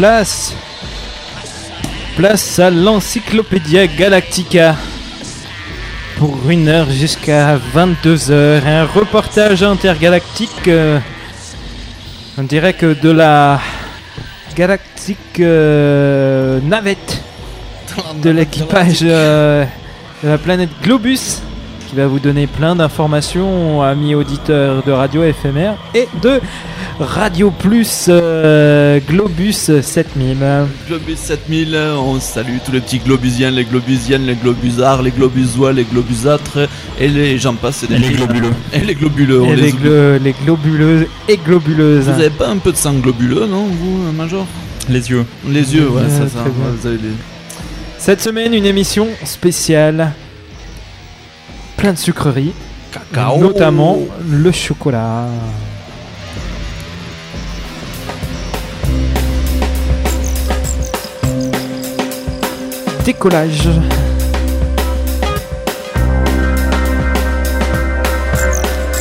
place. Place à l'Encyclopédia Galactica. Pour une heure jusqu'à 22h. Un reportage intergalactique. euh, on dirait que de la galactique euh, navette de l'équipage euh, de la planète Globus qui va vous donner plein d'informations, amis auditeurs de radio éphémère et de Radio Plus euh, Globus 7000. Globus 7000, on salue tous les petits globusiens, les globusiennes, les globusards, les globusois, les globusâtres et les j'en passe. Et les globuleux. Et les globuleux, on Et les, les, oublie. glo- les globuleuses et globuleuses. Vous avez pas un peu de sang globuleux, non, vous, euh, Major? Les yeux. Les yeux, ouais, Ouais, ça, ça. vous avez les- Cette semaine, une émission spéciale. Plein de sucreries. Cacao. Notamment le chocolat. Décollage.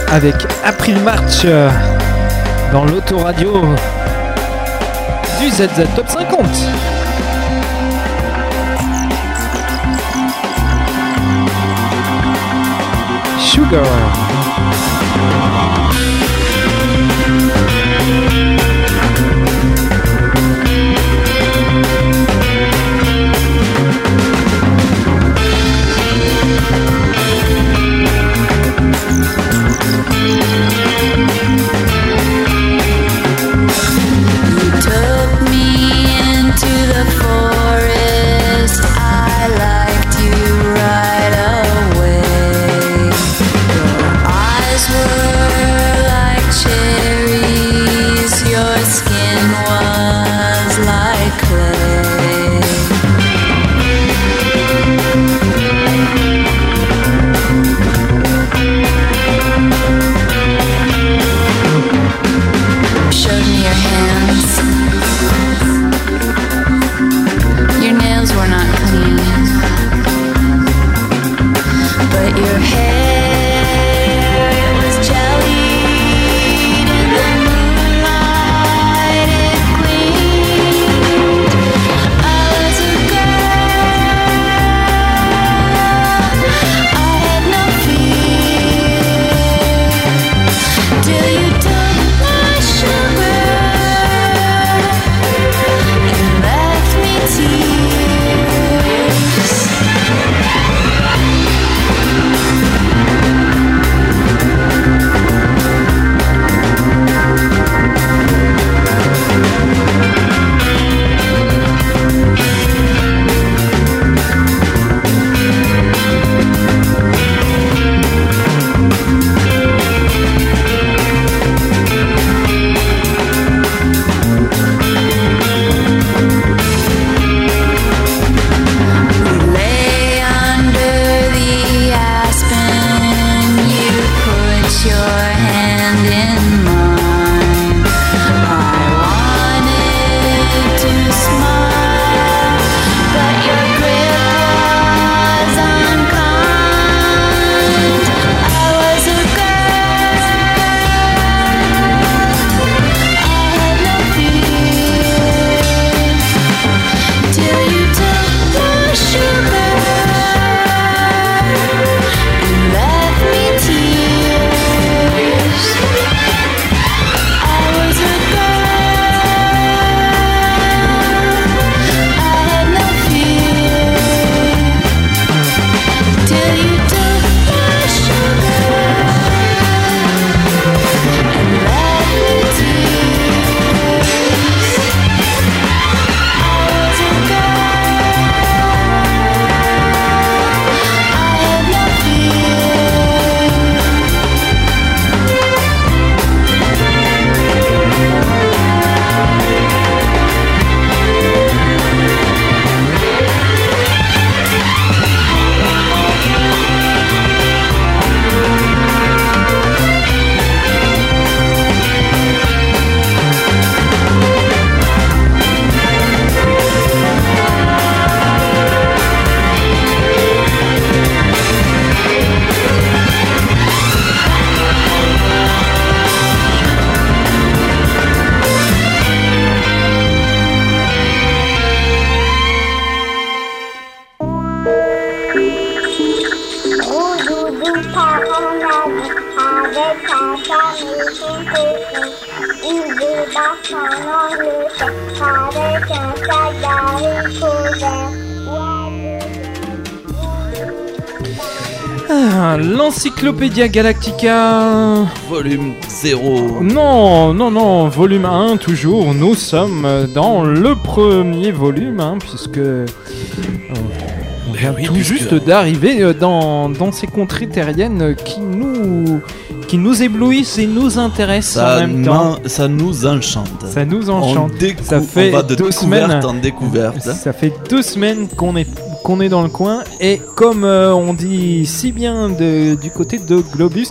Avec April March euh, dans l'autoradio du ZZ Top 50. Sugar. L'Encyclopédia Galactica. Volume 0. Non, non, non, volume 1 toujours. Nous sommes dans le premier volume, hein, puisque euh, on vient oui, tout puisque- juste d'arriver euh, dans, dans ces contrées terriennes qui nous, qui nous éblouissent et nous intéressent Ça, en même temps. ça nous enchante. Ça nous enchante. On, Ça fait on va de deux découverte semaines. en découverte. Ça fait deux semaines qu'on est qu'on est dans le coin et comme euh, on dit si bien de- du côté de Globus,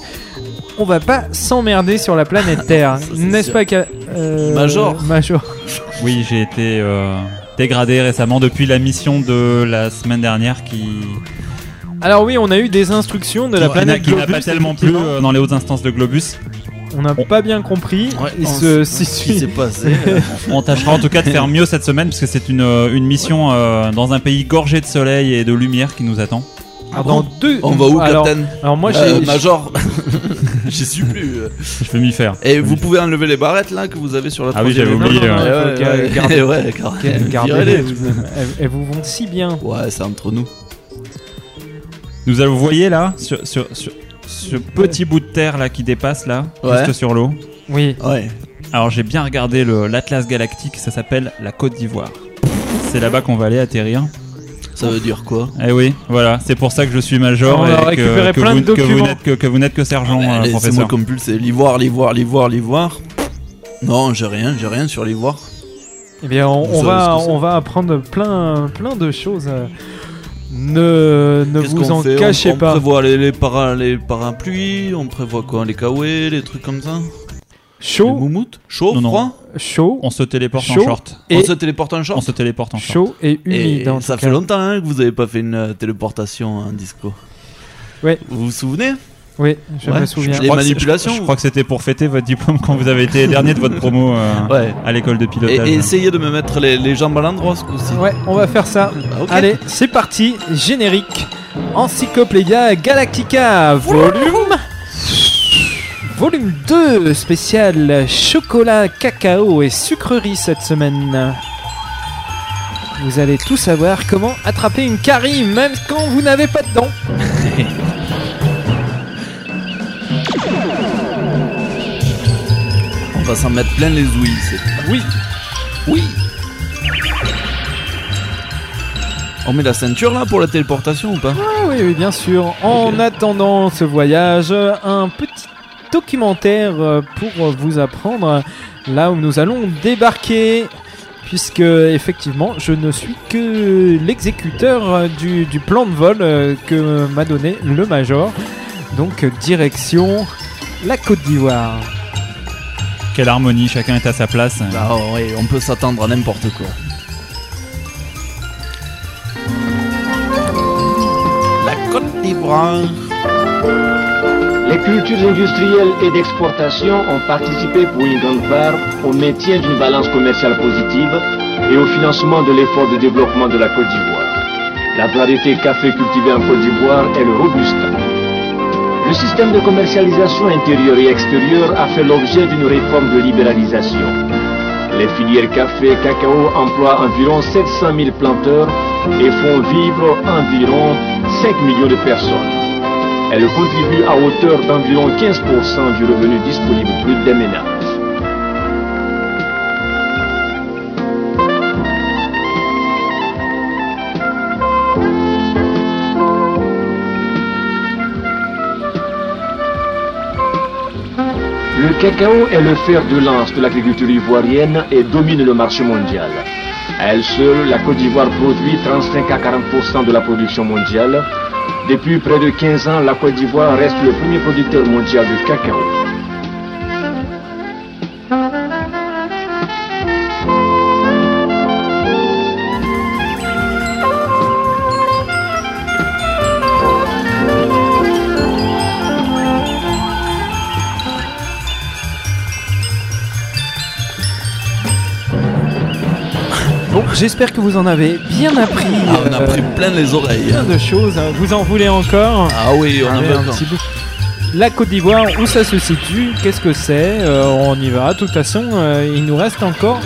on va pas s'emmerder sur la planète Terre, n'est-ce pas euh, Major. Major. Oui, j'ai été euh, dégradé récemment depuis la mission de la semaine dernière qui, Alors oui, on a eu des instructions de la planète qui n'a Globus. pas tellement plu euh, dans les hautes instances de Globus. On n'a pas bien compris. Ouais, qui s'est passé. On tâchera en tout cas de faire mieux cette semaine parce que c'est une, euh, une mission euh, dans un pays gorgé de soleil et de lumière qui nous attend. Alors, dans deux. On va où, alors, Captain alors moi, Euh, j'ai. Major. J'y suis plus. Je vais m'y faire. Et vous pouvez enlever les barrettes là que vous avez sur la Ah oui, j'avais oublié, Gardez-les, elles, vous vont si bien. Ouais, c'est entre nous. Nous allons, vous voyez là, sur, sur, sur ce petit bout de terre là qui dépasse là, Ouais. juste sur l'eau. Oui. Ouais. Alors j'ai bien regardé le- l'Atlas galactique, ça s'appelle la Côte d'Ivoire. C'est là-bas qu'on va aller atterrir. Ça veut dire quoi? Eh oui, voilà, c'est pour ça que je suis major On a et que, récupéré que plein vous, de que vous documents. n'êtes que, que vous n'êtes que sergent, euh, Allez, C'est professeur. moi comme pulse, c'est l'ivoire, l'ivoire, l'ivoire, l'ivoire. Non, j'ai rien, j'ai rien sur l'ivoire. Eh bien, on, Vous on savez va, ce que c'est. on va apprendre plein, plein de choses. euh. Ne, ne vous en fait cachez on, on pas. prévoit les, les, para- les parapluies, on prévoit quoi Les kawaii, les trucs comme ça Les Chaud, moumoutes Chaud, Non, non. froid chaud, On se téléporte Chaud. en short. et On se téléporte en On short se téléporte en short. chaud et humide. Et ça fait longtemps hein, que vous avez pas fait une euh, téléportation en disco. Ouais. Vous vous souvenez Oui, je Ouais, me souviens. je- Je Les crois que c'est- manipulations Je, je crois que c'était pour fêter votre diplôme quand vous avez été dernier de votre promo euh, Ouais. à l'école de Et, pilotage. et essayez de me mettre les, les jambes à l'endroit ce coup-ci. Ouais, on va faire ça. Ah. Allez, c'est parti. Générique. Encyclopédia Galactica, volume. Volume 2, spécial chocolat, cacao et sucrerie cette semaine. Vous allez tout savoir comment attraper une carie même quand vous n'avez pas de dents. Va s'en mettre plein les ouïes. Oui. Oui. On met la ceinture là pour la téléportation ou pas? Ah oui, oui, bien sûr. En attendant ce voyage, un petit documentaire euh, pour vous apprendre là où nous allons débarquer. Puisque effectivement, je ne suis que l'exécuteur euh, du, du plan de vol euh, que m'a donné le Major. Donc direction la Côte d'Ivoire. Quelle harmonie, chacun est à sa place. Bah oui, on peut s'attendre à n'importe quoi. La Côte d'Ivoire. Les cultures industrielles et d'exportation ont participé pour une grande part au maintien d'une balance commerciale positive et au financement de l'effort de développement de la Côte d'Ivoire. La variété café cultivée en Côte d'Ivoire est le Robusta. Le système de commercialisation intérieure et extérieure a fait l'objet d'une réforme de libéralisation. Les filières café et cacao emploient environ 700 000 planteurs et font vivre environ 5 millions de personnes. Elle contribue à hauteur d'environ 15% du revenu disponible brut des ménages. Le cacao est le fer de lance de l'agriculture ivoirienne et domine le marché mondial. Elle seule, la Côte d'Ivoire produit 35 à 40% de la production mondiale. Depuis près de 15 ans, la Côte d'Ivoire reste le premier producteur mondial de cacao. J'espère que vous en avez bien appris. Ah, on a euh, pris plein les oreilles. plein hein. de choses. Vous en voulez encore Ah oui, on avait un encore. petit bout. la Côte d'Ivoire, où ça se situe, qu'est-ce que c'est, euh, on y verra. De toute façon, euh, il nous reste encore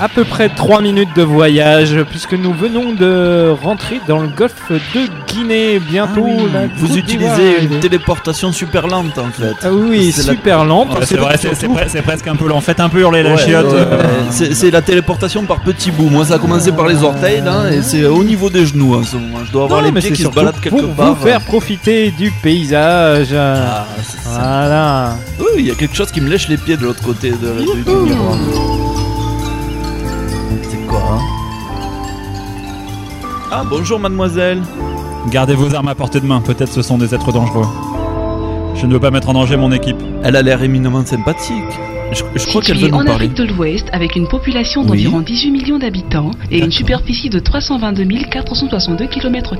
à peu près 3 minutes de voyage, puisque nous venons de rentrer dans le golfe de Guinée. Bientôt, la Ah Vous utilisez une téléportation super lente en fait. Ah oui, C'est la- super lente. Ouais, c'est vrai, c'est- presque un peu lent. Faites un peu hurler la Ouais, chiotte. ouais, euh. C'est la téléportation par petits bouts. Moi, ça a commencé par les orteils là, et c'est au niveau des genoux en ce moment. Je dois avoir Non, les pieds qui se baladent quelque pour part. vous faire profiter du paysage. Ah, c'est ça. Voilà. Oui, il y a quelque chose qui me lèche les pieds de l'autre côté de, du- du miroir. Ah, bonjour mademoiselle. Gardez vos armes à portée de main. Peut-être ce sont des êtres dangereux. Je ne veux pas mettre en danger mon équipe. Elle a l'air éminemment sympathique. Je, je crois qu'elle veut Située nous en parler. Afrique de l'Ouest, avec une population Oui. d'environ 18 millions d'habitants et une superficie de 322 462 km,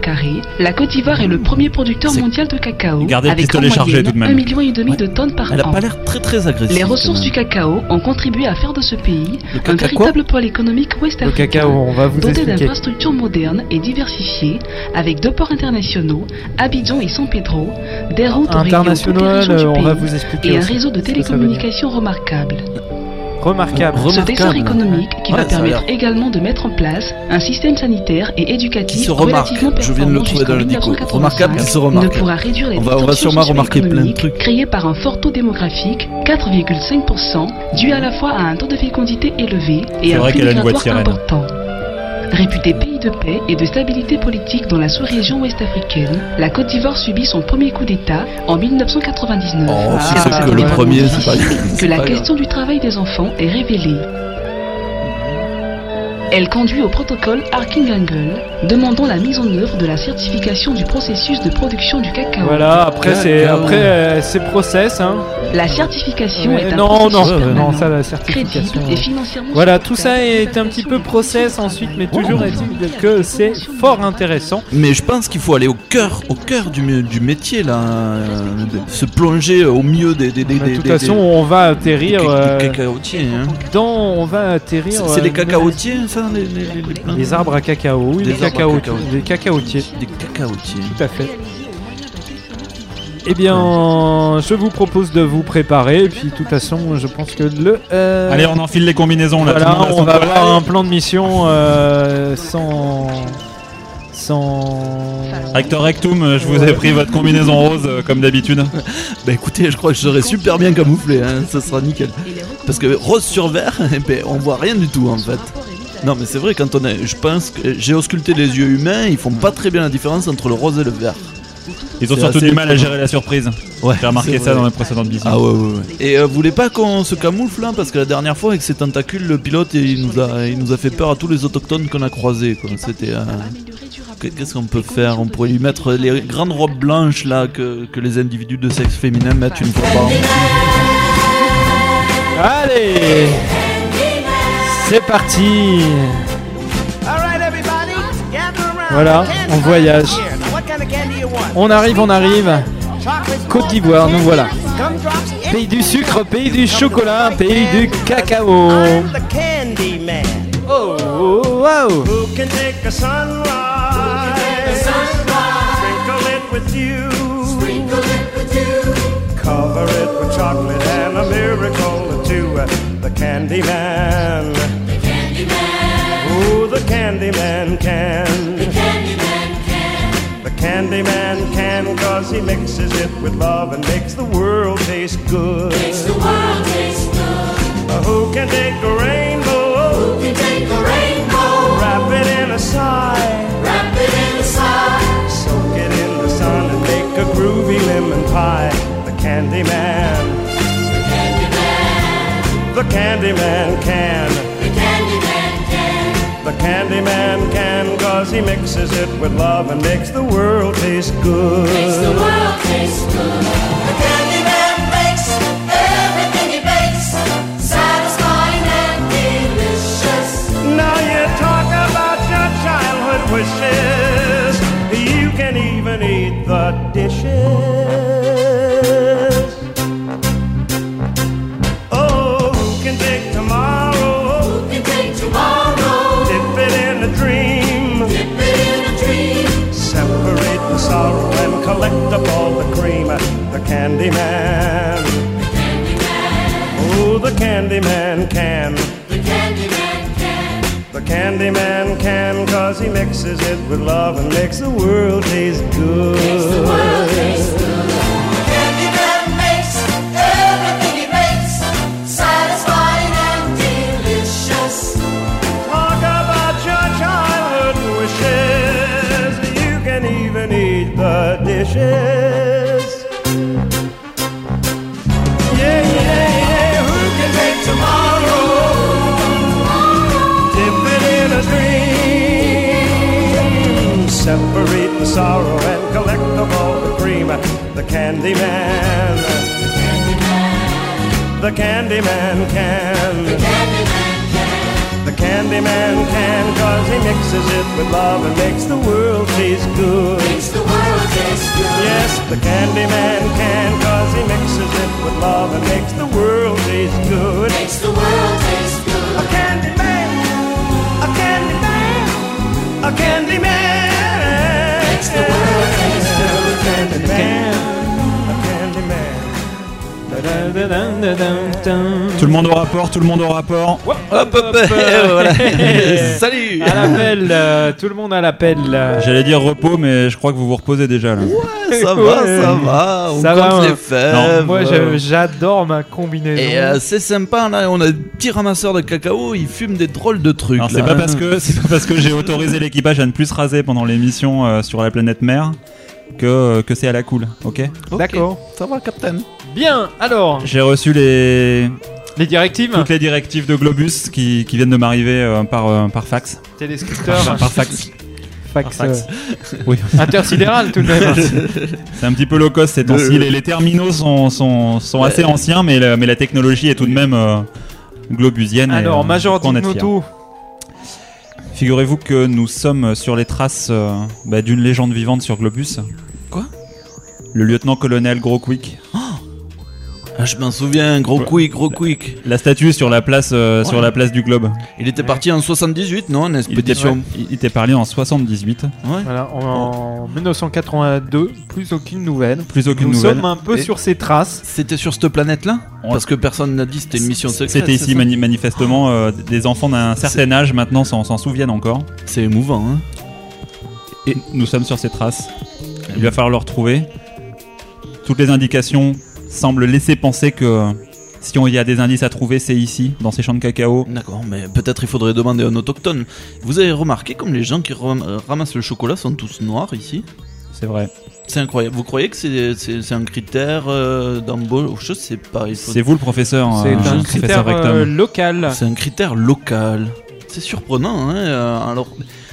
la Côte d'Ivoire est le premier producteur mondial de cacao, Gardez avec en moyenne tout de même. 1,5 million et demi de tonnes par Elle a an. pas l'air très très agressive. Les ressources du cacao ont contribué à faire de ce pays Le un véritable pôle économique Le ouest-africain. cacao, on va vous Doté d'infrastructures modernes et diversifiées, avec deux ports internationaux, Abidjan et San Pedro, des routes reliant toutes les International, régions du on va pays vous expliquer et un réseau de télécommunications remarquable. Remarquable. Re- Ce Remarquable. essor économique qui Ouais, va permettre également de mettre en place un système sanitaire et Qui éducatif se remarque. relativement Je viens de le performant trouver dans le dico. 1985, Remarquable qui se ne remarque. pourra réduire les On va- on va sûrement remarquer plein de trucs. créées par un fort taux démographique, 4,5%, dû à la fois à un taux de fécondité élevé et C'est un sirène. important. Réputée pays de paix et de stabilité politique dans la sous-région ouest-africaine, la Côte d'Ivoire subit son premier coup d'État en 1999. Oh, si C'est que le premier, que la question du travail des enfants est révélée. Elle conduit au protocole Archingangel, demandant la mise en œuvre de la certification du processus de production du cacao. Voilà, après c'est après euh, c'est process hein. La certification Ouais, est un non processus non, non ça la crédible certification. et financièrement Voilà, tout ça est un petit peu process ensuite, mais toujours est-il que c'est fort intéressant. Mais je pense qu'il faut aller au cœur, au cœur du, du métier là, euh, se plonger au milieu des des des des- de toute des- façon, des- on va des atterrir ca- euh, des cacaotiers. Hein. dans, on va atterrir. C'est c'est euh, les cacaotiers, ça, les, les, les- les plantes Les arbres à cacao, oui, Des les arbres à cacaotiers, cacao. les cacaotiers, Des cacaotiers. tout à fait. Eh bien, je vous propose de vous préparer, et puis de toute façon, je pense que le. euh, Allez, on enfile les combinaisons là. tout le Voilà, monde a on va avoir un plan de mission euh, sans. sans. Rector Rectum, je vous ai pris votre combinaison rose euh, comme d'habitude. Bah écoutez, je crois que je serai super bien camouflé, hein, ça sera nickel. Parce que rose sur vert, eh ben, on voit rien du tout en fait. Non mais c'est vrai quand on est, je pense que j'ai ausculté les yeux humains, ils font pas très bien la différence entre le rose et le vert. Ils ont surtout du mal à gérer la surprise. Ouais, J'ai remarqué ça dans les précédentes missions. Ah ouais, ouais, ouais. Et euh, vous voulez pas qu'on se camoufle là Parce que la dernière fois avec ses tentacules, le pilote il nous a, il nous a fait peur à tous les autochtones qu'on a croisés. quoi. C'était. euh, que- Qu'est-ce qu'on peut faire? On pourrait lui mettre les grandes robes blanches là que, que les individus de sexe féminin mettent une fois par an. Allez C'est parti Voilà, on voyage. On arrive, on arrive. Côte d'Ivoire, nous voilà. Pays du sucre, pays du chocolat, pays du cacao. Oh, oh, wow. who can take a sunrise, sprinkle it with you, cover it with chocolate and a miracle or two. The candy man, The candyman. oh, the candy man can. The candy man can cause he mixes it with love and makes the world taste good. Makes the world taste good. who can take a rainbow? Who can take a rainbow? Wrap it in a sigh. Wrap it in a sigh. Soak it in the sun and make a groovy lemon pie. The candy man. The candy man. The candy man can. The candy man can. The candy man can cause he mixes it with love and makes the world taste good. Makes the world taste good. The candy man makes everything he bakes satisfying and delicious. Now you talk about your childhood wishes. up all the cream, the candy man. Oh, the candy man can. The candy man can. The candy man can, cause he mixes it with love and makes the world taste good. The Candyman. The Candyman can. The Candyman can, cause he mixes it with love and makes the world taste good. Makes the world taste good. Yes, the Candyman can, cause he mixes it with love and makes the world taste good. Makes the world taste good. A Candyman, a Candyman, a Candyman. Makes the world taste good. A a Candyman. Tout le monde au rapport, tout le monde au rapport. Hop, hop, hop, voilà. Salut À l'appel, euh, tout le monde à l'appel. euh. J'allais dire repos, mais je crois que vous vous reposez déjà là. Ça va, ça va, on Ça va, compte ouais. les fèves. Moi, je- j'adore ma combinaison. Et euh, c'est sympa, là, on a des petits ramasseurs de cacao, ils fument des drôles de trucs. Alors c'est là. pas parce que c'est pas parce que j'ai autorisé l'équipage à ne plus se raser pendant l'émission euh, sur la planète mer que que c'est à la cool, ok? Ok, D'accord. Ça va, Captain Bien, alors, J'ai reçu les les directives toutes les directives de Globus qui, qui viennent de m'arriver euh, par euh, par fax. Téléscripteur, Par, par fax. fax, par fax. euh, Oui. intersidéral tout de même. C'est un petit peu low cost ces temps-ci. Le- Les, les terminaux sont, sont, sont assez anciens, mais, la- mais la technologie est tout de même euh, globusienne. et, Alors, euh, Major Figurez-vous que nous sommes sur les traces euh, bah, d'une légende vivante sur Globus. Quoi? Le lieutenant-colonel Gros Quick. Ah, Je m'en souviens, gros quick, gros quick. La statue sur la place, euh, sur la place du Globe. Il était parti en 78, non En Il était, expédition. il était parlé en 78. Ouais. voilà, en 1982, plus aucune nouvelle. Plus aucune Nous nouvelle. sommes un peu Et- sur ces traces. C'était sur cette planète-là Ouais. Parce que personne n'a dit c'était une mission secrète. C'était ici c'est ça mani- manifestement euh, des enfants d'un certain âge maintenant s'en s'en souviennent encore. C'est émouvant, hein Et nous sommes sur ces traces. Il va falloir le retrouver. Toutes les indications semblent laisser penser que si on y a des indices à trouver, c'est ici, dans ces champs de cacao. D'accord, mais peut-être il faudrait demander à un autochtone. Vous avez remarqué comme les gens qui ram- euh, ramassent le chocolat sont tous noirs ici? C'est vrai. C'est incroyable. Vous croyez que c'est un critère euh, d'embauche? Je sais pas. il faut- C'est vous le professeur. C'est euh, un critère euh, local. C'est un critère local. C'est surprenant, hein euh, alors,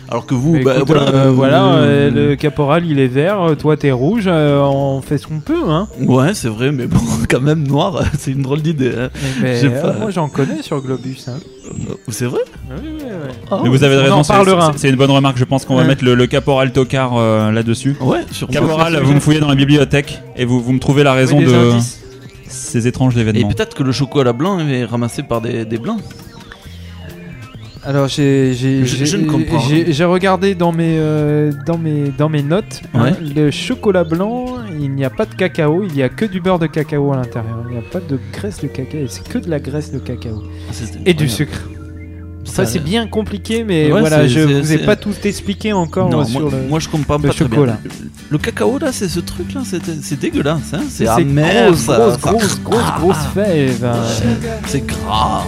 alors que vous, Mais bah, écoute, voilà, euh, voilà, euh, le caporal il est vert, euh, toi t'es rouge, euh, on fait ce qu'on peut, hein. Ouais, c'est vrai, mais bon, quand même noir, c'est une drôle d'idée. hein. Mais, euh, pas- moi j'en connais sur Globus. Hein. Euh, C'est vrai Oui, oui, oui. Ah, Mais vous avez on raison, c'est- une bonne remarque. Je pense qu'on va Ouais. mettre le, le caporal tocard euh, là-dessus. Ouais, sur Caporal, vous me fouillez dans la bibliothèque et vous, vous me trouvez la raison Oui, de indices. ces étranges Et événements. peut-être que le chocolat blanc est ramassé par des, des blancs. Alors j'ai j'ai regardé dans mes euh, dans mes dans mes notes hein, le chocolat blanc il n'y a pas de cacao il y a que du beurre de cacao à l'intérieur il n'y a pas de graisse de cacao c'est que de la graisse de cacao et du sucre. Ça c'est bien compliqué mais Ouais, voilà je vous ai pas tout expliqué encore Non, moi, sur le. moi, je comprends pas très chocolat. bien. Le, cacao là, c'est ce truc là, c'est dégueulasse, hein c'est amer, grosse, grosse, grosse, grosse, grosse fève. hein. c'est gras.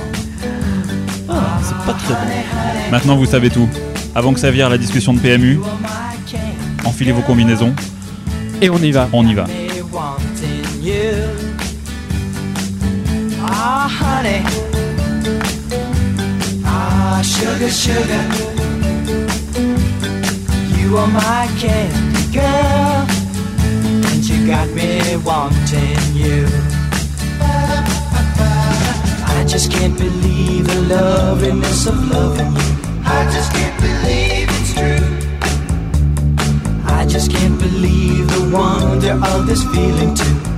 C'est pas très bon. Maintenant, vous savez tout. Avant que ça vire la discussion de PMU, enfilez vos combinaisons. Et on y va. On y va. Ah, honey. Ah, sugar, sugar. You are my candy girl. And you got me wanting you. I just can't believe the loveliness of loving you. I just can't believe it's true. I just can't believe the wonder of this feeling too.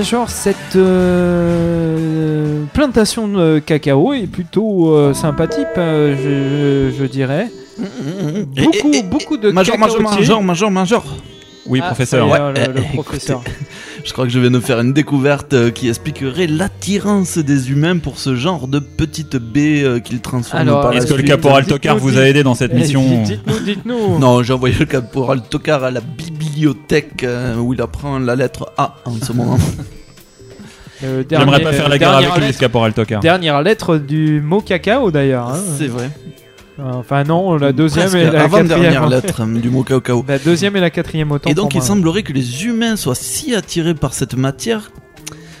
Major, cette euh, plantation de cacao est plutôt euh, sympathique, euh, je, je dirais. Beaucoup, beaucoup de Major, major, major, major, major. Oui, Ah, professeur. le- le Eh, professeur. Je crois que je viens de faire une découverte euh, qui expliquerait l'attirance des humains pour ce genre de petites baies euh, qu'ils transforment Alors, par la Est-ce que le caporal Tocard vous a aidé dans cette Eh, mission dites- Dites-nous, dites-nous. Non, j'ai envoyé le caporal Tocard à la bibliothèque euh, où il apprend la lettre A en ce moment. Euh, J'aimerais pas faire la guerre dernière avec lui, ce caporal Tocard. Dernière lettre du mot cacao d'ailleurs. hein. C'est vrai. Enfin non, la deuxième Presque et la quatrième. lettre euh, du mot cacao. La deuxième et la quatrième autant. Et donc pour il moi. semblerait que les humains soient si attirés par cette matière,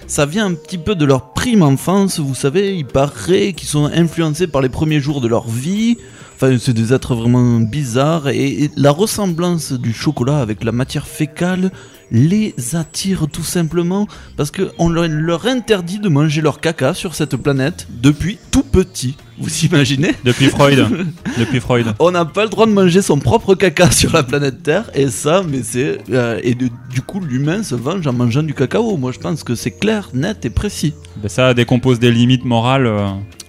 ça vient un petit peu de leur prime enfance, vous savez, il paraît qu'ils sont influencés par les premiers jours de leur vie. Enfin, c'est des êtres vraiment bizarres et, et la ressemblance du chocolat avec la matière fécale les attire tout simplement parce qu'on leur, interdit de manger leur caca sur cette planète depuis tout petit. Vous imaginez? Depuis Freud. Depuis Freud. on n'a pas le droit de manger son propre caca sur la planète Terre et ça mais c'est euh, et de- du coup l'humain se venge en mangeant du cacao moi je pense que c'est clair net et précis Ben ça décompose des limites morales. euh.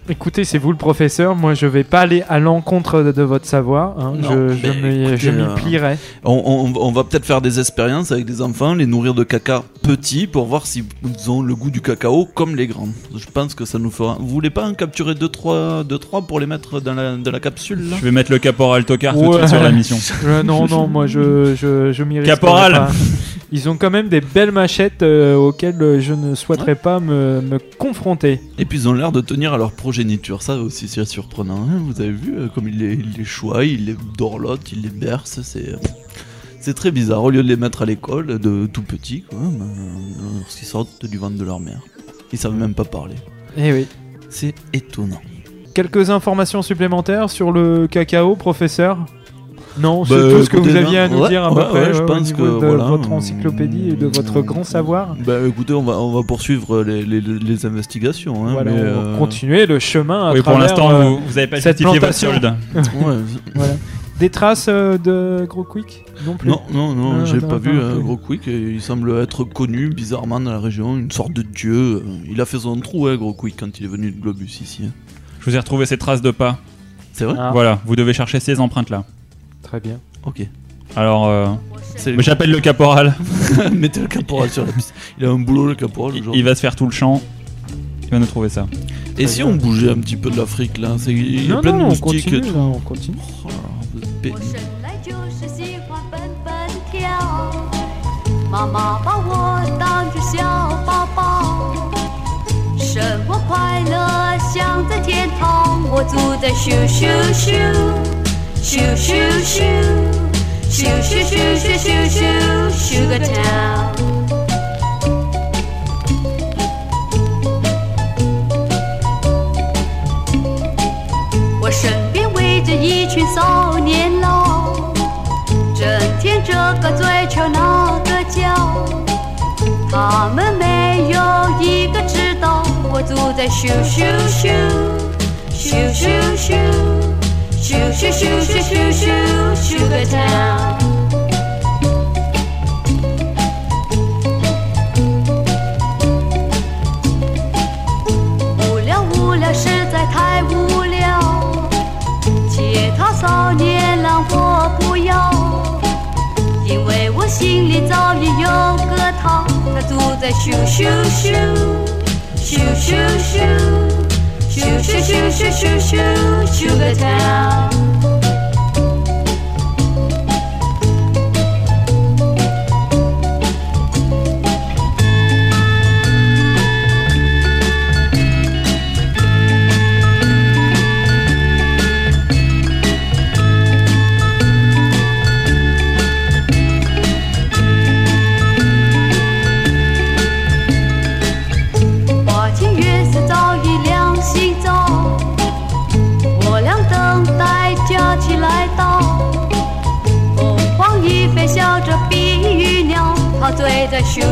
Écoutez, c'est vous le professeur. Moi, je vais pas aller à l'encontre de, de votre savoir. hein. Non, je m'y euh, plierai. on, on- on va peut-être faire des expériences avec des enfants les nourrir de caca petits pour voir s'ils ont le goût du cacao comme les grands je pense que ça nous fera vous voulez pas en capturer 2-3 deux, trois pour les mettre dans la, dans la capsule là? Je vais mettre le caporal Tocard tout de suite sur la mission. Euh, non, non, moi, je je, je m'y Caporal. pas. Ils ont quand même des belles machettes euh, auxquelles je ne souhaiterais pas me, me confronter. Et puis ils ont l'air de tenir à leur progéniture, ça aussi c'est surprenant. hein. Vous avez vu euh, comme il les, il les il les dorlote, il les berce, c'est c'est très bizarre. Au lieu de les mettre à l'école de tout petits, quoi, ben, euh, lorsqu'ils sortent du ventre de leur mère, ils savent même pas parler. Eh oui. C'est étonnant. Quelques informations supplémentaires sur le cacao, professeur? Non, c'est Bah, tout ce que vous aviez à nous ouais, dire à ouais, peu près ouais, je pense que, de voilà, votre encyclopédie et de votre grand savoir. Bah écoutez, on va, on va poursuivre les, les- les investigations. Hein, Voilà, mais, on va euh, continuer le chemin à Oui, pour l'instant, euh, vous, vous avez pas cette justifié votre solde. Voilà. Des traces euh, de Gros Quick Non plus? Non, non, non, Ah, j'ai pas vu. Gros Quick. et Il semble être connu bizarrement dans la région, une sorte de dieu. Il a fait son trou, hein, Gros Quick, quand il est venu de Globus ici. hein. Je vous ai retrouvé ces traces de pas. C'est vrai? Ah, Voilà, vous devez chercher ces empreintes-là. Très bien. Ok. Alors, euh, mais j'appelle le caporal. Mettez le caporal sur la piste. Il a un boulot, le caporal. Il, genre. il va se faire tout le champ. Il va nous trouver ça. Et si on bougeait un petit peu de l'Afrique là c'est- Il y a non, plein non, de on moustiques continue, et tout. là, on continue. Oh là là, 咻咻咻咻咻咻咻咻咻咻个跳我身边围着一群少年郎整天这个追求那个叫他们没有一个知道我住在咻咻咻咻咻咻咻 shoo shoo shoo shoo shoo shoo sugar town Shoo shoo shoo, shoo shoo shoo. Shoo, shoo, shoo, shoo, shoo, shoo, Sugar Town.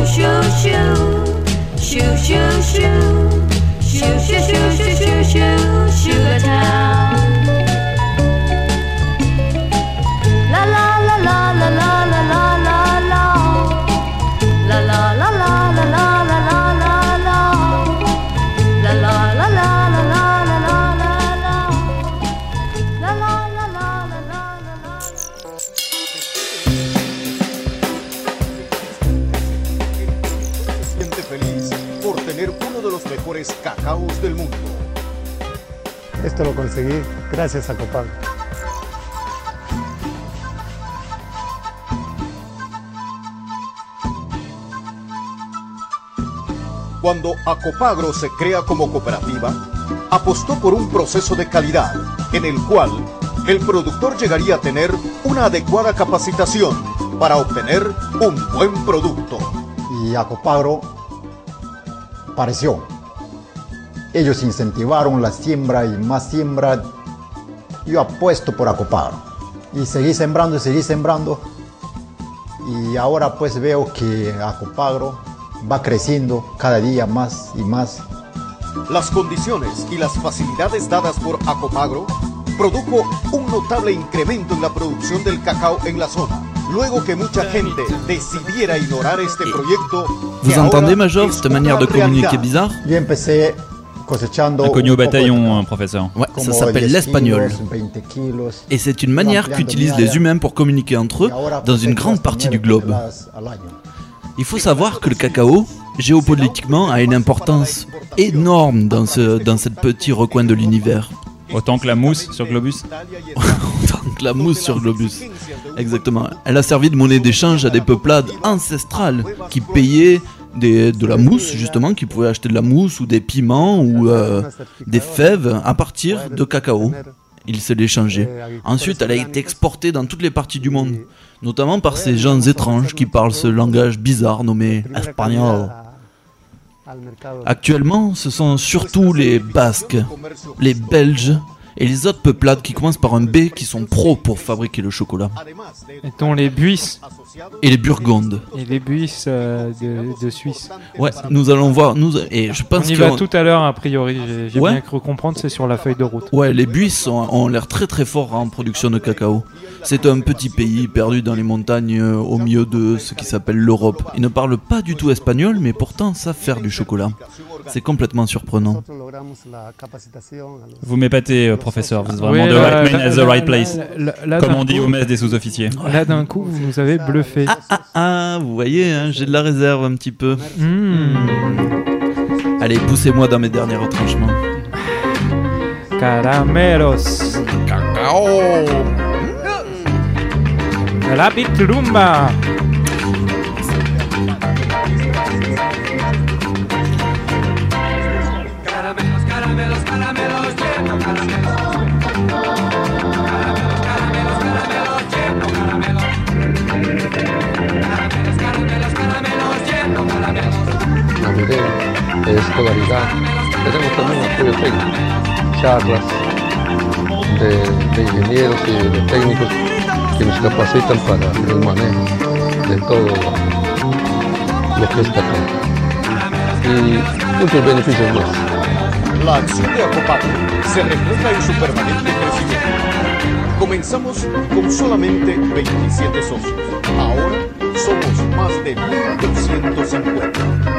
shoo shoo, shoo shoo shoo, shoo shoo shoo shoo shoo shoo, shoo, shoo, sugar time. Esto lo conseguí gracias a Copag. Cuando Acopagro se crea como cooperativa, apostó por un proceso de calidad en el cual el productor llegaría a tener una adecuada capacitación para obtener un buen producto. y Acopagro apareció. Ellos incentivaron la siembra y más siembra. Yo apuesto por Acopagro. Y seguí sembrando y seguí sembrando. Y ahora pues veo que Acopagro va creciendo cada día más y más. Las condiciones y las facilidades dadas por Acopagro produjo un notable incremento en la producción del cacao en la zona. Luego que mucha gente decidiera ignorar este proyecto, Vous entendez, Major, cette manière de communiquer bizarre Yo empecé. Inconnu au bataillon, euh, professeur. Ouais, ça s'appelle 10 l'espagnol. kilos, 20 kilos. Et c'est une manière qu'utilisent les humains pour communiquer entre eux dans une grande partie du 9 globe. Il faut savoir que le cacao, géopolitiquement, a une importance énorme dans, ce, dans cette petit recoin de l'univers. Autant que la mousse sur Globus. Donc la mousse sur Globus. Exactement. Elle a servi de monnaie d'échange à des peuplades ancestrales qui payaient des- de la mousse, justement, qui pouvaient acheter de la mousse ou des piments ou euh, des fèves à partir de cacao. Ils se l'échangeaient. Ensuite, elle a été exportée dans toutes les parties du monde, notamment par ces gens étranges qui parlent ce langage bizarre nommé espagnol. Actuellement, ce sont surtout les Basques, les Belges et les autres peuplades qui commencent par un B qui sont pros pour fabriquer le chocolat. Mettons les buis Et les Burgondes. et les buis euh, de, de Suisse. Ouais, nous allons voir. Nous, et je On pense y que va tout à l'heure, a priori. J'ai Ouais. bien cru comprendre, c'est sur la feuille de route. Ouais, les Buis ont, ont l'air très très forts en production de cacao. C'est un petit pays perdu dans les montagnes euh, au milieu de ce qui s'appelle l'Europe. Ils ne parlent pas du tout espagnol, mais pourtant savent faire du chocolat. C'est complètement surprenant. Vous m'épatez, euh, professeur. Vous êtes vraiment Oui, the là, right man at the right place. là, là, Comme on dit coup- au mess des sous-officiers. Là, d'un coup, vous nous avez bluffé. Ah, vous voyez, hein, j'ai de la réserve un petit peu. Hmm. Allez, poussez-moi dans mes derniers retranchements. Caramelos. Cacao. La big escolaridad. Tenemos también apoyo técnico, charlas de, ingenieros y de técnicos que nos capacitan para el manejo de todo lo que es Catán. Y muchos beneficios más. La acción de Acopato se refleja en su permanente crecimiento. Comenzamos con solamente 27 socios. Ahora somos más de 1.250.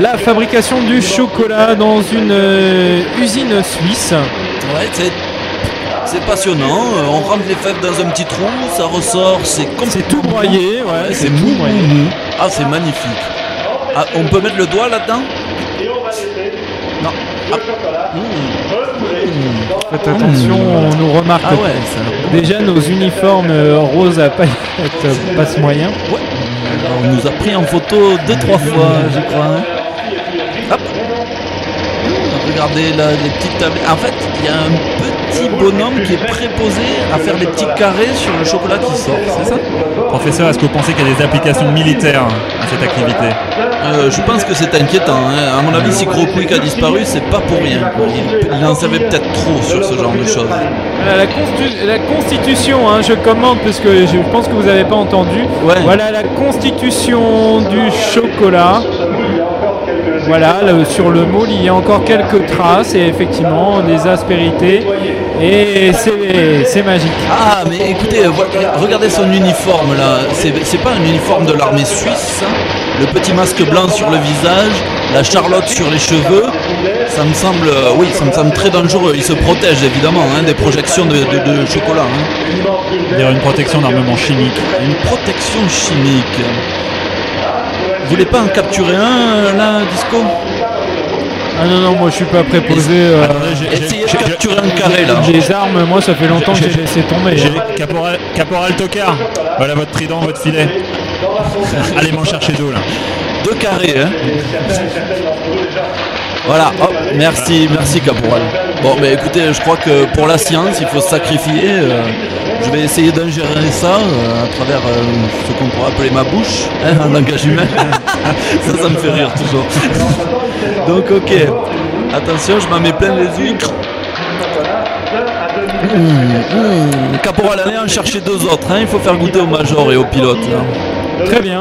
La fabrication du chocolat dans une euh, usine suisse. Ouais, c'est passionnant. Euh, on rentre les fèves dans un petit trou, ça ressort, c'est C'est tout broyé, ouais, c'est mou, mou, Ah, c'est magnifique. Ah, on peut mettre le doigt là-dedans? Non. Ah. Mmh. Faites attention, mmh. on nous remarque. Ah déjà, nos uniformes euh, roses à paillettes passent moyen. On nous a pris en photo deux trois fois, je crois. Regardez là, les petites tables. En fait, il y a un petit bonhomme qui est préposé à faire des petits carrés sur le chocolat qui sort, c'est ça? Professeur, est-ce que vous pensez qu'il y a des applications militaires à cette activité? Euh, Je pense que c'est inquiétant. hein. À mon avis, si Gros Quick a disparu, c'est pas pour rien. Il, il en savait peut-être trop sur ce genre de choses. Voilà, la, constu- la Constitution, hein, je commande parce que je pense que vous n'avez pas entendu. Ouais. Voilà la Constitution du chocolat. Voilà, le- sur le moule, il y a encore quelques traces et effectivement des aspérités. Et c'est c'est magique. Ah, mais écoutez, vo- regardez son uniforme là. C'est c'est pas un uniforme de l'armée suisse, ça Le petit masque blanc sur le visage, la charlotte sur les cheveux. Ça me semble, euh, oui, ça me semble très dangereux. Il se protège évidemment hein, des projections de, de- de chocolat. hein. Dire une protection d'armement chimique. Une protection chimique. Vous voulez pas en capturer un euh, là, Disco Ah non, non, moi je suis pas préposé. euh, Essayez de capturer un carré là. des armes, moi ça fait longtemps que j'ai laissé tomber. J'ai hein. Caporal, Caporal Tocard. Voilà votre trident, votre filet. Allez m'en chercher deux là. Deux carrés, hein. Voilà, hop, merci, merci Caporal. Bon, mais écoutez, je crois que pour la science, il faut se sacrifier. euh, je vais essayer d'ingérer ça euh, à travers euh, ce qu'on pourrait appeler ma bouche, hein, en langage humain. ça, ça me fait rire toujours. Donc, ok. Attention, je m'en mets plein les huîtres. Mmh, mmh. Caporal, allez en chercher deux autres. hein, Il faut faire goûter au major et au pilote. là. Très bien.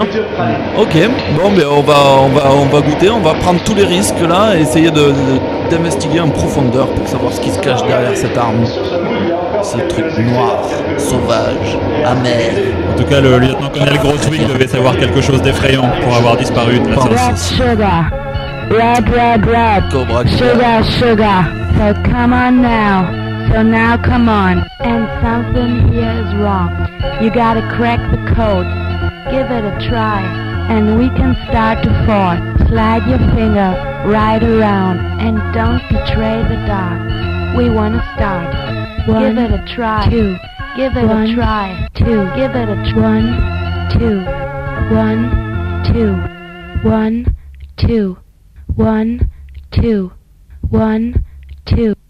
Ok, bon, ben on va, on va, on va goûter, on va prendre tous les risques là, et essayer de- d'investiguer en profondeur pour savoir ce qui se cache derrière cette arme. Ce truc noir, sauvage, amer. En tout cas, le lieutenant-colonel Grosswick devait savoir quelque chose d'effrayant pour avoir disparu de la Pense séance. aussi. Sugar, red, red, red. Cobra Killer. Sugar, sugar. So come on now. So now come on. And something here is wrong. You gotta crack the code. Give it a try. And we can start to fall. Slide your finger right around. And don't betray the dark. We wanna start. Give it a try. Two. Give it a try. Two. Give it a try. One, two. One, two. One, two. One, two. One, two.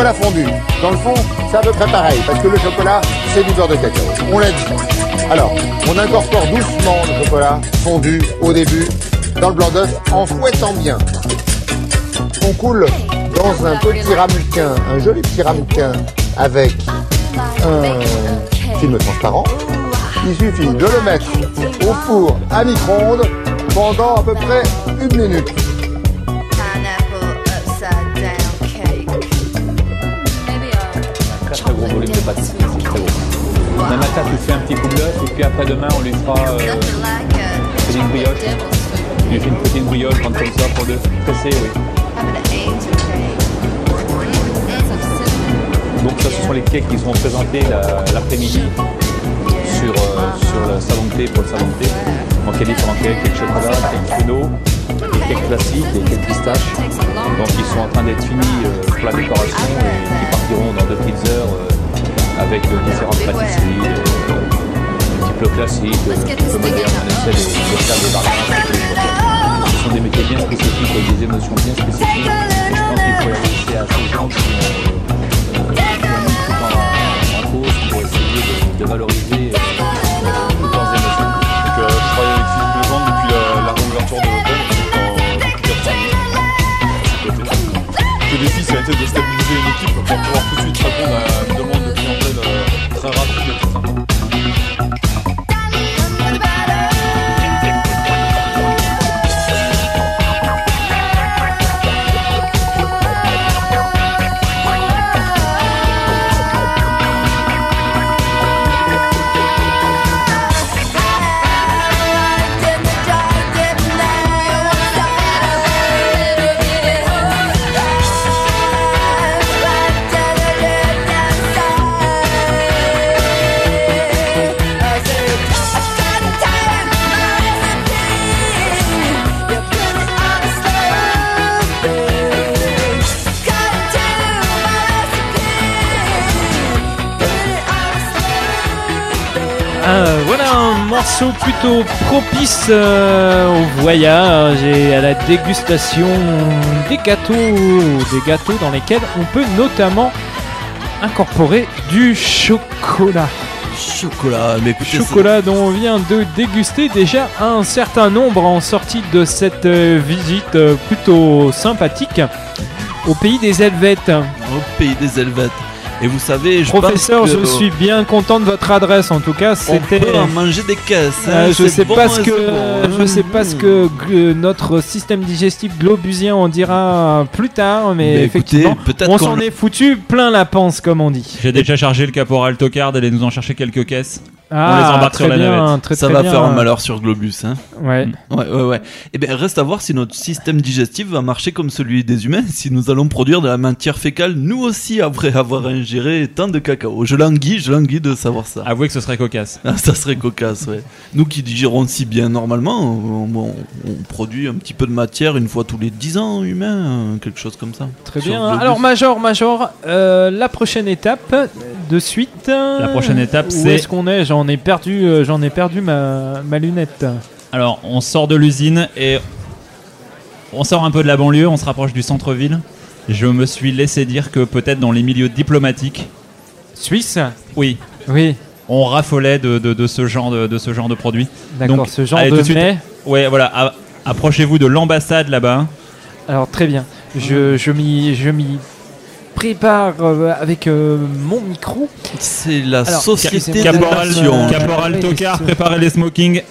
Chocolat fondu. Dans le fond, c'est à peu près pareil, parce que le chocolat, c'est du beurre de cacao. On l'a dit. Alors, on incorpore doucement le chocolat fondu au début dans le blanc d'œuf en fouettant bien. On coule dans un petit ramequin, un joli petit ramequin avec un film transparent. Il suffit de le mettre au four à micro-ondes pendant à peu près une minute. Très très gros volume de pâtes. Demain matin, tu fais un petit d'œuf et puis après-demain, on lui fera euh, une petite brioche. Lui fais une petite brioche, comme ça pour deux. Pressé, oui. Donc ça, ce sont les cakes qui seront présentés la- l'après-midi sur, euh, sur le salon de thé pour le salon de thé. Donc il y a différents cakes, cakes chocolat, cakes pruneaux, des cakes classiques, des cakes pistaches. Donc ils sont en train d'être finis euh, pour la décoration et qui partiront dans deux petites heures euh, avec euh, différentes pâtisseries, un petit classiques, de, des. Ce sont des métiers bien spécifiques des émotions bien spécifiques. Et je pense à ces gens en, cause pour essayer de valoriser de stabiliser une équipe pour pouvoir tout de suite répondre à morceau plutôt propice euh, au voyage et à la dégustation des gâteaux, des gâteaux dans lesquels on peut notamment incorporer du chocolat. Chocolat, mais écoutez, Chocolat dont on vient de déguster déjà un certain nombre en sortie de cette euh, visite euh, plutôt sympathique au pays des Helvètes. Au pays des Helvètes. Et vous savez, je Professeur, pense que je suis bien content de votre adresse. En tout cas, on c'était. peut en manger des caisses. hein, Euh, je sais bon, pas hein, ce c'est que bon. je sais pas ce que notre système digestif globusien en dira plus tard, mais, Mais effectivement, écoutez, on s'en est foutu plein la panse, comme on dit. J'ai déjà chargé le caporal Tocard d'aller nous en chercher quelques caisses. Ah, on les embarque très sur la bien, navette. très, ça très va bien. faire un malheur sur Globus. Hein. Ouais. Ouais, ouais, ouais. Et bien, reste à voir si notre système digestif va marcher comme celui des humains, si nous allons produire de la matière fécale, nous aussi, après avoir ingéré tant de cacao. Je languis, je languis de savoir ça. Avouez que ce serait cocasse. Ah, ça serait cocasse, ouais. Nous qui digérons si bien normalement, on, on- on produit un petit peu de matière une fois tous les 10 ans humains, quelque chose comme ça. Très bien. Globus. Alors, Major, Major, euh, la prochaine étape de suite. La prochaine étape, Où c'est- est-ce qu'on est J'en ai perdu, euh, j'en ai perdu ma, ma lunette. Alors, on sort de l'usine et on sort un peu de la banlieue, on se rapproche du centre-ville. Je me suis laissé dire que peut-être dans les milieux diplomatiques. Suisse Oui. Oui. On raffolait de, de- de ce genre de, de ce genre de produit. D'accord, ce genre allez, de suite. Ouais, voilà. Approchez-vous de l'ambassade là-bas. Alors très bien. Je m'y prépare euh, avec euh, mon micro. C'est la Alors, société Caporal. Caporal Tocard, préparez les smokings.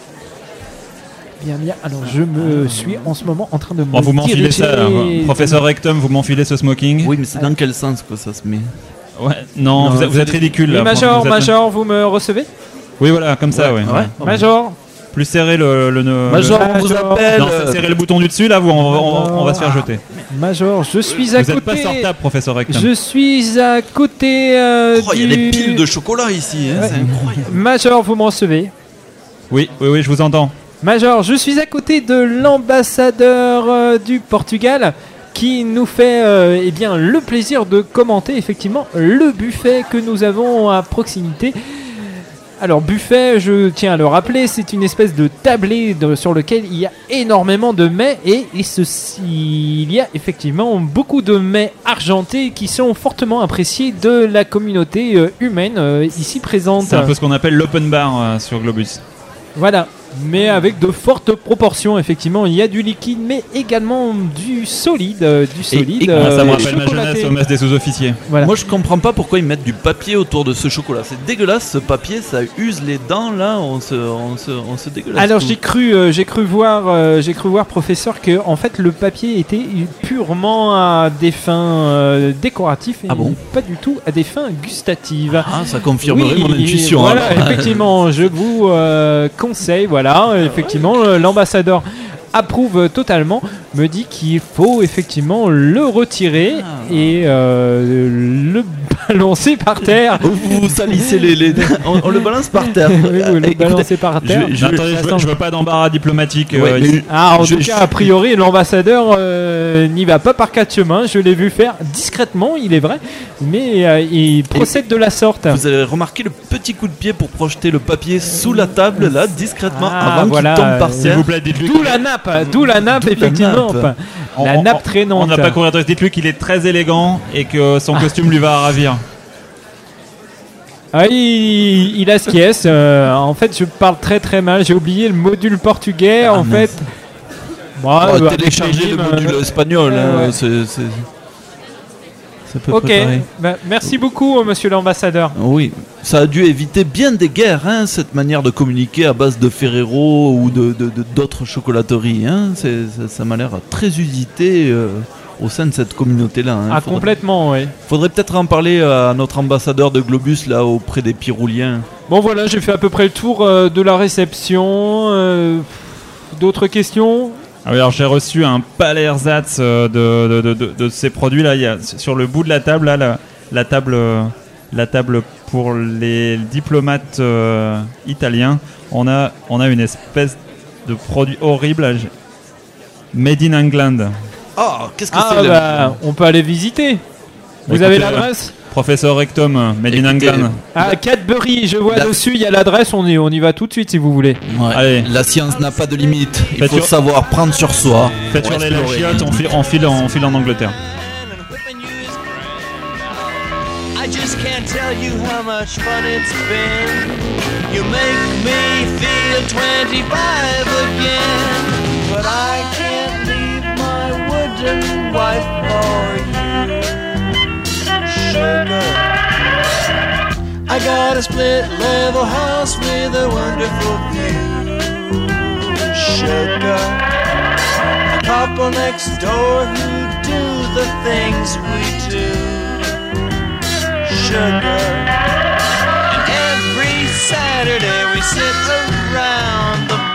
Bien bien. Alors je me suis en ce moment en train de me Bon, vous m'enfilez ça, là. professeur Rectum, vous m'enfilez ce smoking. Oui, mais c'est dans quel sens que ça se met Ouais, non, Non, vous, êtes- vous c'est- êtes ridicule. Là. Major, Vous êtes- Major, vous me recevez? Oui, voilà, comme ça, ouais. Ouais. Major. Plus serré le. le, le- Major, le- on vous appelle. Non, c'est serrer le bouton du dessus, là, vous, on, va- on va- on va se faire jeter. Major, je suis à Vous êtes pas côté. sortable, professeur Rectum. Je suis à côté euh, Oh, il y a des piles de chocolat ici, hein, c'est incroyable. Major, vous me recevez Oui, oui, oui, je vous entends. Major, je suis à côté de l'ambassadeur euh, du Portugal qui nous fait euh, eh bien, le plaisir de commenter effectivement le buffet que nous avons à proximité. Alors buffet, je tiens à le rappeler, c'est une espèce de tablé de- sur lequel il y a énormément de mets et il, se- il y a effectivement beaucoup de mets argentés qui sont fortement appréciés de la communauté euh, humaine euh, ici présente. C'est un peu ce qu'on appelle l'open bar euh, sur Globus. Voilà, mais avec de fortes proportions effectivement. Il y a du liquide, mais également du solide, euh, du solide. Ah, ça me euh, rappelle ma jeunesse au mess des sous-officiers. Voilà. Moi je comprends pas pourquoi ils mettent du papier autour de ce chocolat. C'est dégueulasse ce papier, ça use les dents là, on se, on se, on se dégueulasse. Alors j'ai cru, euh, j'ai cru voir, euh, j'ai cru voir professeur que en fait le papier était purement à des fins euh, décoratifs et Ah bon pas du tout à des fins gustatives. Ah, ça confirmerait Oui, mon intuition. Voilà, effectivement, je vous euh, conseille, voilà, effectivement, euh, l'ambassadeur approuve totalement, me dit qu'il faut effectivement le retirer Ah. et euh, le balancer par terre. Vous, vous salissez les, les- on, on le balance par terre. Oui, vous le balancez par terre. je- je- Attendez, je veux, je veux pas d'embarras diplomatique. euh, Ouais, mais-. Ah, en Je- tout cas, a priori, l'ambassadeur euh, n'y va pas par quatre chemins. Je l'ai vu faire discrètement, il est vrai, mais euh, il procède de la sorte. Vous avez remarqué le petit coup de pied pour projeter le papier sous la table là, discrètement, Ah, avant voilà, qu'il tombe par s'il terre. vous plaît, dites-lui D'où la nappe, d'où la nappe, effectivement. Nappe. La On- nappe traînante. On n'a pas couru Dites-lui qu'il est très élégant et que son costume lui va ravir. Ah, il, il a ce qui est. euh, en fait, je parle très très mal. J'ai oublié le module portugais. en fait, Moi, Oh, euh, avec télécharger le module euh, espagnol, hein, ouais. c'est- c'est- c'est à peu Ok, bah, merci beaucoup, monsieur l'ambassadeur. Oui, ça a dû éviter bien des guerres, hein, cette manière de communiquer à base de Ferrero ou de de- de- d'autres chocolateries. Hein. Ça, ça m'a l'air très usité euh, au sein de cette communauté-là. hein. Ah, Faudrait- complètement, oui. Faudrait peut-être en parler à notre ambassadeur de Globus là auprès des Pyrouliens. Bon, voilà, j'ai fait à peu près le tour euh, de la réception. euh, D'autres questions? Ah oui, alors j'ai reçu un palersatz euh, de, de, de, de- de ces produits là. Il y a sur le bout de la table là, la, la table, euh, la table pour les diplomates euh, italiens. On a, on a une espèce de produit horrible. Made in England. Oh, qu'est-ce que Ah, c'est le- bah, on peut aller visiter. Vous Écoutez, avez euh, l'adresse? Professeur Rectum, Made in England. Ah, Cadbury, je vois La- dessus, il y a l'adresse, on y, on y va tout de suite si vous voulez. Ouais. Allez. La science n'a pas de limite. Il Faites faut sur- savoir prendre sur soi. Faites pour sur les explorer. chiottes, on file, on file, en- on file en Angleterre. I just can't tell you how much fun it's been. You make me feel 25 again. But I can't leave my wooden wife for you. Sugar. I got a split level house with a wonderful view. Sugar. A couple next door who do the things we do sugar. And every Saturday we sit around the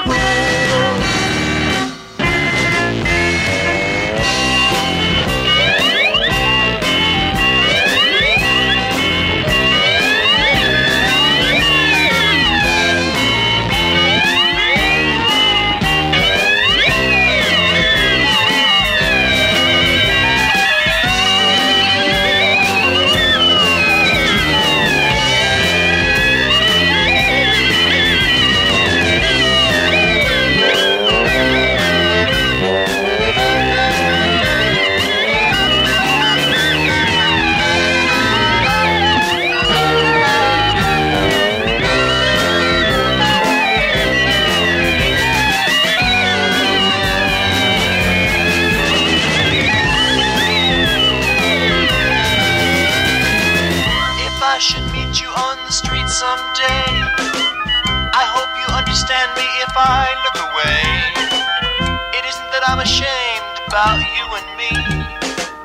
about you and me,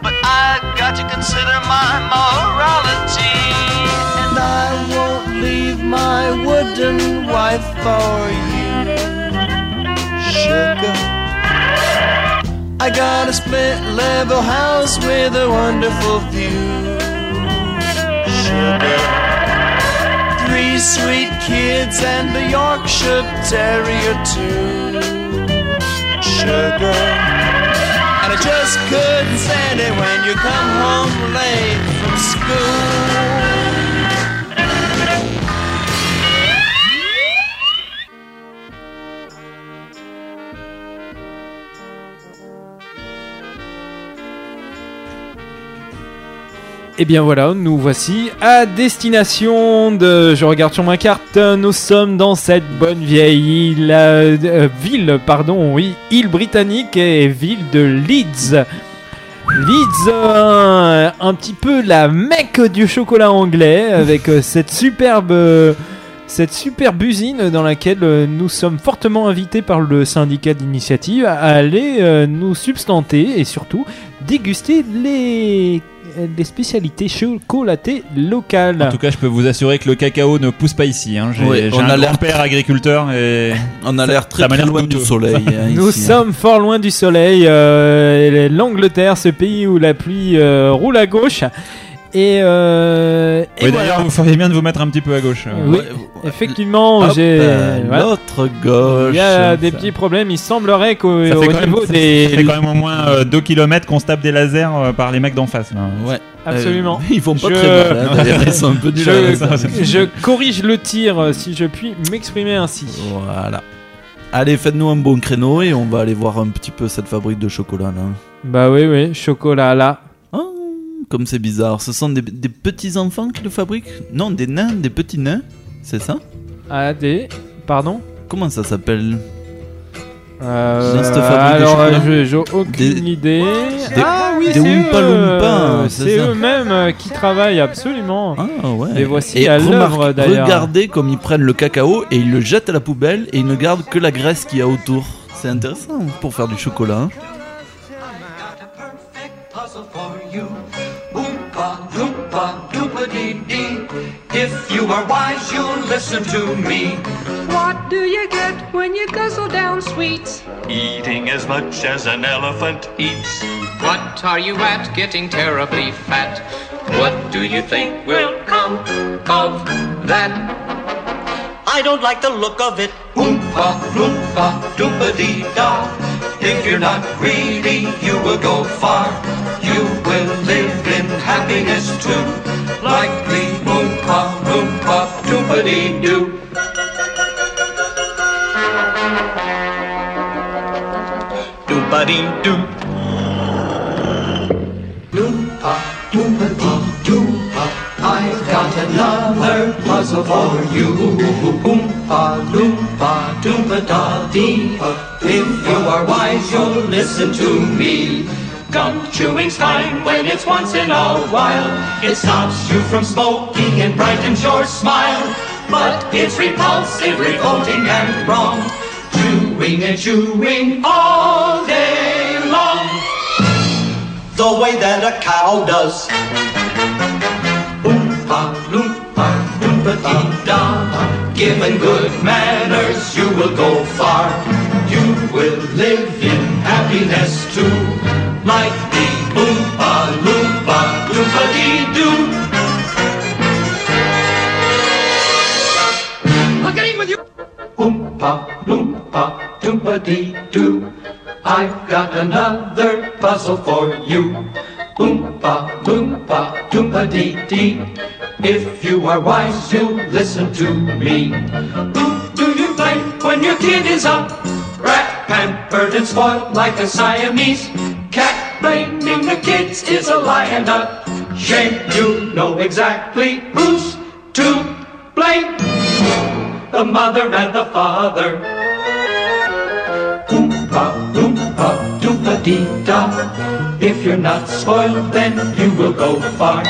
but I've got to consider my morality. And I won't leave my wooden wife for you, sugar. I got a split level house with a wonderful view. Sugar. Three sweet kids and a Yorkshire Terrier too. Sugar. I just couldn't stand it when you come home late from school. Et bien voilà, nous voici à destination de. Je regarde sur ma carte, nous sommes dans cette bonne vieille île, euh, ville, pardon, oui, île britannique et ville de Leeds. Leeds, un petit peu la mecque du chocolat anglais, avec euh, cette superbe. euh, cette superbe usine dans laquelle nous sommes fortement invités par le syndicat d'initiative à aller nous substanter et surtout déguster les, les spécialités chocolatées locales. En tout cas, je peux vous assurer que le cacao ne pousse pas ici. Hein. J'ai Ouais, j'ai on un a l'air- grand-père agriculteur et On a l'air très, loin du soleil. hein, Nous ici, hein. sommes fort loin du soleil. euh, L'Angleterre, ce pays où la pluie euh, roule à gauche. Et, euh, et Oui, voilà. d'ailleurs, vous feriez bien de vous mettre un petit peu à gauche. euh. Oui, effectivement, j'ai. euh, voilà. L'autre gauche. Il y a des petits problèmes. Il semblerait qu'au Ça même, niveau ça des. fait quand même au moins 2 km qu'on se tape des lasers euh, par les mecs d'en face. Là. Ouais. Absolument. Euh, ils font pas Je- très mal. hein, d'ailleurs, ils sont un peu je, ça. je corrige le tir euh, si je puis m'exprimer ainsi. Voilà. Allez, faites-nous un bon créneau et on va aller voir un petit peu cette fabrique de chocolat là. Bah oui, oui, chocolat là. Comme c'est bizarre. Ce sont des, des petits enfants qui le fabriquent? Non, des nains, des petits nains. C'est ça? Ah, des. Pardon? Comment ça s'appelle? Euh, Dans cette fabrique de alors, euh, je- j'ai aucune Des- idée. des- ah oui, des c'est Oompa eux, Loompa, c'est c'est ça. eux-mêmes euh, qui travaillent absolument. Ah ouais. Et voici à remarque- l'œuvre d'ailleurs. Regardez comme ils prennent le cacao et ils le jettent à la poubelle et ils ne gardent que la graisse qu'il y a autour. C'est intéressant pour faire du chocolat. hein. You are wise, you'll listen to me. What do you get when you guzzle down sweets? Eating as much as an elephant eats. What are you at getting terribly fat? What do you think will come of that? I don't like the look of it. Oompa, loompa, doopa-dee-da. If you're not greedy, you will go far. You will live in happiness too. Like the Oompa, loompa, doopa-dee-doo. Doo-ba-dee-doo. Loompa, doopa-dee-doo. I've got another puzzle for you. Oompa, loompa, doompa-da-dee. If you are wise, you'll listen to me. Gum chewing's fine when it's once in a while. It stops you from smoking and brightens your smile. But it's repulsive, revolting, and wrong. Chewing and chewing all day long. The way that a cow does. Oompa, loompa, doompa dee da. Given good manners, you will go far. You will live in happiness too. Like the Oompa, loompa, doompa dee doo. Look at with you. Oompa, loompa, doompa dee doo. I've got another puzzle for you. Oompa, loompa, doompa dee dee. If you are wise, you'll listen to me. Who do you blame when your kid is a rat pampered and spoiled like a Siamese? Blaming the kids is a lie and a shame. You know exactly who's to blame the mother and the father. Oompa, loompa, doompa dee da. If you're not spoiled, then you will go far.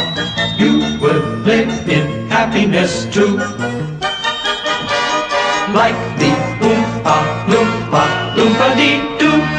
You will live in happiness too. Like the Oompa, loompa, doompa dee doo.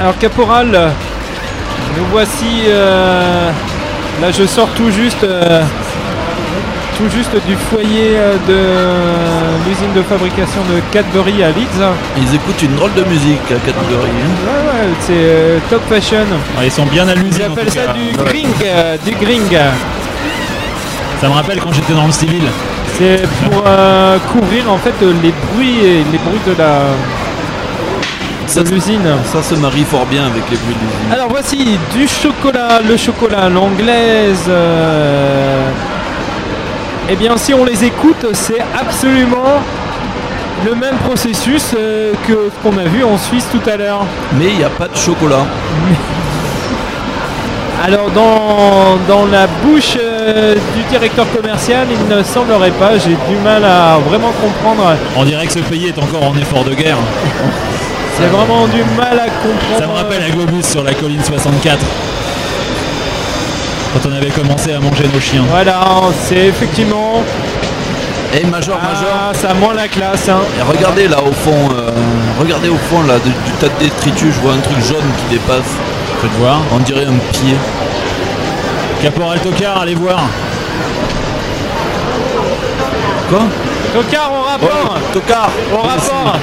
Alors Caporal, nous voici. euh, là, je sors tout juste, euh, tout juste du foyer euh, de l'usine de fabrication de Cadbury à Leeds. Ils écoutent une drôle de musique à Cadbury. hein. Ouais, ouais, c'est euh, top fashion. ils sont bien à Ils appellent ça cas. du gring, euh, du gring. Ça me rappelle quand j'étais dans le civil. C'est pour euh, couvrir en fait les bruits et les bruits de la de l'usine. Ça se marie fort bien avec les bruits de l'usine. Alors voici du chocolat, le chocolat l'anglaise. euh, Eh bien, si on les écoute, c'est absolument le même processus euh, que ce qu'on a vu en Suisse tout à l'heure. Mais il n'y a pas de chocolat. Alors dans, dans la bouche euh, du directeur commercial, il ne semblerait pas. J'ai du mal à vraiment comprendre. On dirait que ce pays est encore en effort de guerre. J'ai vraiment du mal à comprendre. Ça me rappelle un globus sur la colline 64. Quand on avait commencé à manger nos chiens. Voilà, c'est effectivement. Et Major, Major. Ah, ça moins la classe. Hein. Et regardez là au fond, euh, regardez au fond là du, du tas de détritus, je vois un truc jaune qui dépasse. Faites voir. On dirait un pied. Caporal Tocard, allez voir. Quoi? Tocard au rapport Tocard Au rapport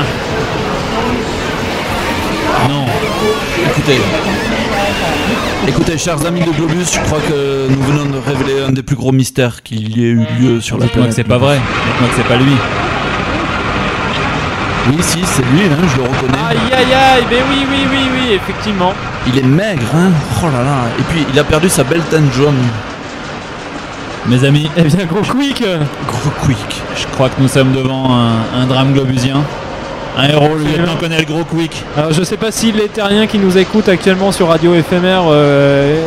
Non. Écoutez. Écoutez, chers amis de Globus, je crois que nous venons de révéler un des plus gros mystères qu'il y ait eu lieu sur la planète. que c'est pas vrai. Dites-moi que c'est pas lui. Oui, si, c'est lui, hein, je le reconnais. Aïe aïe aïe, mais oui, oui, oui, oui, effectivement. Il est maigre, hein Oh là là Et puis, il a perdu sa belle teinte jaune. Mes amis, Eh bien, gros quick Gros quick. je crois que nous sommes devant un, un drame globusien. Un héros, le lieutenant connaît le gros quick. Alors, je sais pas si les terriens qui nous écoutent actuellement sur Radio éphémère euh,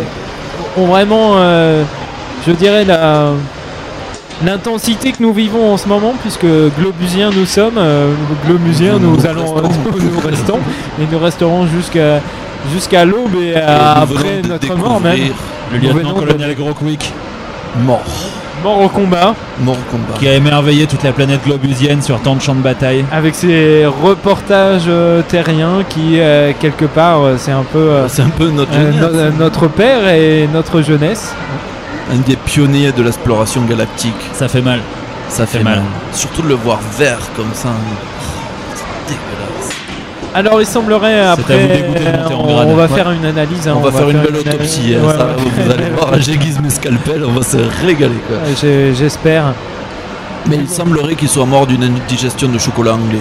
ont vraiment, euh, je dirais, la l'intensité que nous vivons en ce moment, puisque globusiens nous sommes, euh, globusiens nous, Nous allons, restons. nous, restons, et nous resterons jusqu'à jusqu'à l'aube et, à- après notre mort même. Le Nous lieutenant venons de- colonel Gros Quick. Mort. Mort au combat, Mort au combat. Qui a émerveillé toute la planète globusienne sur tant de champs de bataille. avec ses reportages euh, terriens qui, euh, quelque part, euh, c'est un peu euh, C'est un peu notre euh, jeunesse. no- notre père et notre jeunesse. Un des pionniers de l'exploration galactique. Ça fait mal. Ça fait, fait mal. mal. Surtout de le voir vert comme ça. C'est dégueulasse. Alors il semblerait après, on, on va Ouais. faire une analyse. hein, on, va faire une belle autopsie. hein, Ouais, ça, ouais. Vous allez voir, j'aiguise mes scalpels, on va se régaler. J'espère. Mais il semblerait qu'il soit mort d'une indigestion de chocolat anglais.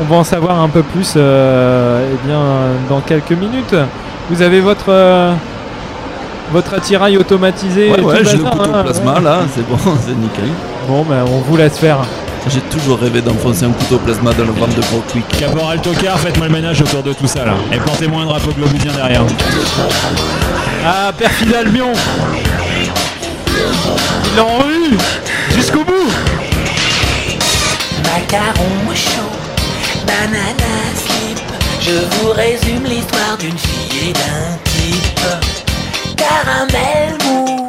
On va en savoir un peu plus euh, eh bien, dans quelques minutes. Vous avez votre euh, votre attirail automatisé. Ouais, tout ouais, j'ai le couteau hein, plasma là, c'est bon, c'est nickel. Bon, ben on vous laisse faire. J'ai toujours rêvé d'enfoncer un couteau plasma dans le ventre de Gros Quick. Caporal Tocard, faites-moi le ménage autour de tout ça là. Et plantez-moi un drapeau globusien derrière. Ah, perfide Albion Ils l'ont eu Jusqu'au bout Macaron chaud, banana slip. Je vous résume l'histoire d'une fille et d'un type. Caramel mou,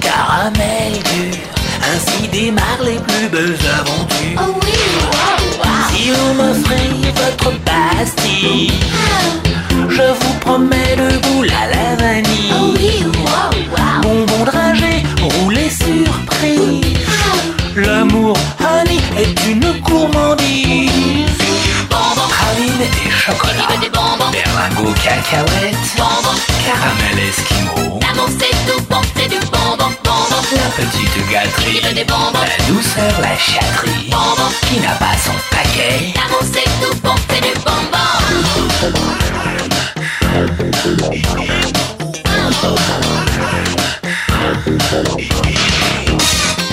caramel dur. Ainsi démarrent les plus belles aventures. Oh oui, wow, wow. Si vous m'offrez votre pastille, je vous promets le goût à la vanille. Oh oui. Bonbon dragé, roulé surprise. L'amour, honey, est une gourmandise. Praline et chocolat. Berlingot, cacahuètes. Caramel esquimau. L'amour c'est tout bon, c'est du bonbon, bonbon. La petite gâterie. Tire des bonbons? La douceur, la chatterie. Bonbon. Qui n'a pas son paquet? L'amour c'est tout bon, c'est du bonbon.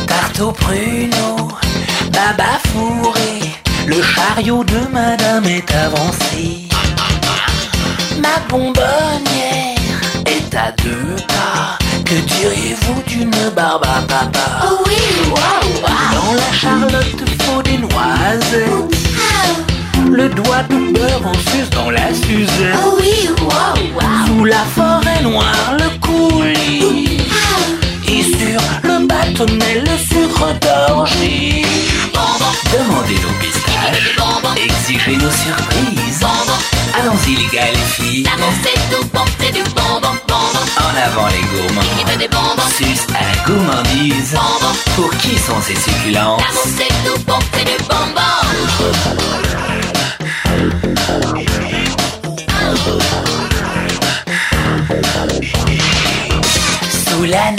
Tarte au pruneau, chariot de madame est avancé. Ma bonbonnière est à deux pas. Que diriez-vous d'une barbe à papa? Oh oui. Dans la charlotte faut des noisettes. Le doigt de beurre en sus dans la suzette. Oh oui. Sous la forêt noire, le coulis. Et sur le bâtonnet, le sucre d'orgie. Demandez nos pistaches, exigez nos surprises. Allons-y les gars et les filles. L'amour c'est tout c'est du bonbon, bonbon. En avant les gourmands. Qui veut des bonbons? Suce à la gourmandise. Bonbon. Pour qui sont ces succulences L'amour c'est tout c'est du bonbon. Sous la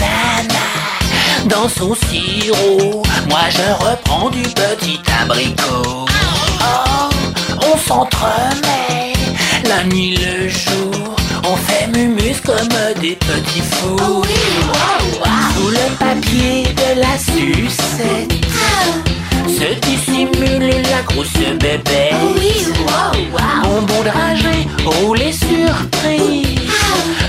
dans son sirop, moi je reprends du petit abricot. Oh, on s'entremet, la nuit le jour, on fait mumus comme des petits fous. Sous le papier de la sucette, se dissimule la grosse bébé. Bonbon dragé, roulé surprise.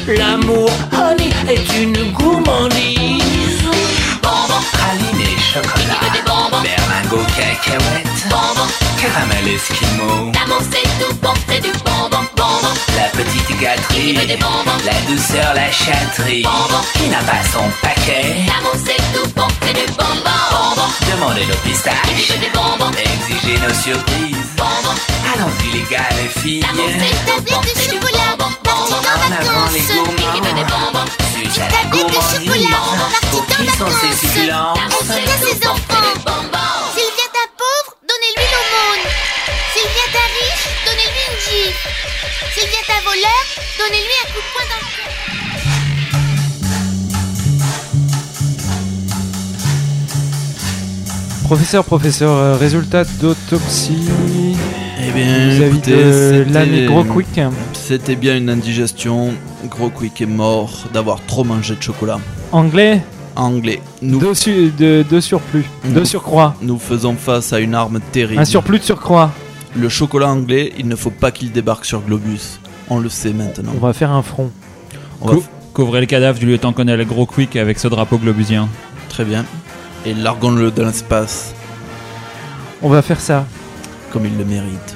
L'amour, honey, est une gourmandise. Bonbon, praline et chocolat. Berlingot, cacahuète. Bonbon. Caramel esquimau. L'amour c'est tout bon, c'est du bonbon, bonbon. La petite gâterie. Des bonbons La douceur, la chatterie. Bonbon. Qui n'a pas son paquet? L'amour c'est tout bon, c'est du bonbon, bonbon. Demandez nos pistaches. veut des bonbons Exigez nos surprises. Bonbon. Allons-y les gars, les filles. Bon, c'est du bonbon, bonbon. En bonbons Suce à la gourmandise. Pour qui sont ces succulences C'est à ses enfants. S'il vient à pauvre, donnez-lui l'aumône. S'il vient à riche, donnez-lui une gifle. S'il vient à voleur, donnez-lui un coup de poing dans le cœur. Professeur, professeur, euh, résultat d'autopsie. Bien, vis-à-vis écoutez, de c'était- l'ami Gros Quick. C'était bien une indigestion. Gros Quick est mort d'avoir trop mangé de chocolat. Anglais Anglais. Nous, de, su- de, de surplus, de surcroît. Nous faisons face à une arme terrible. Un surplus de surcroît. Le chocolat anglais, il ne faut pas qu'il débarque sur Globus. On le sait maintenant. On va faire un front. On va Cou- couvrez le cadavre du lieutenant-colonel Gros Quick avec ce drapeau globusien. Très bien. Et largons-le dans l'espace, On va faire ça. Comme il le mérite.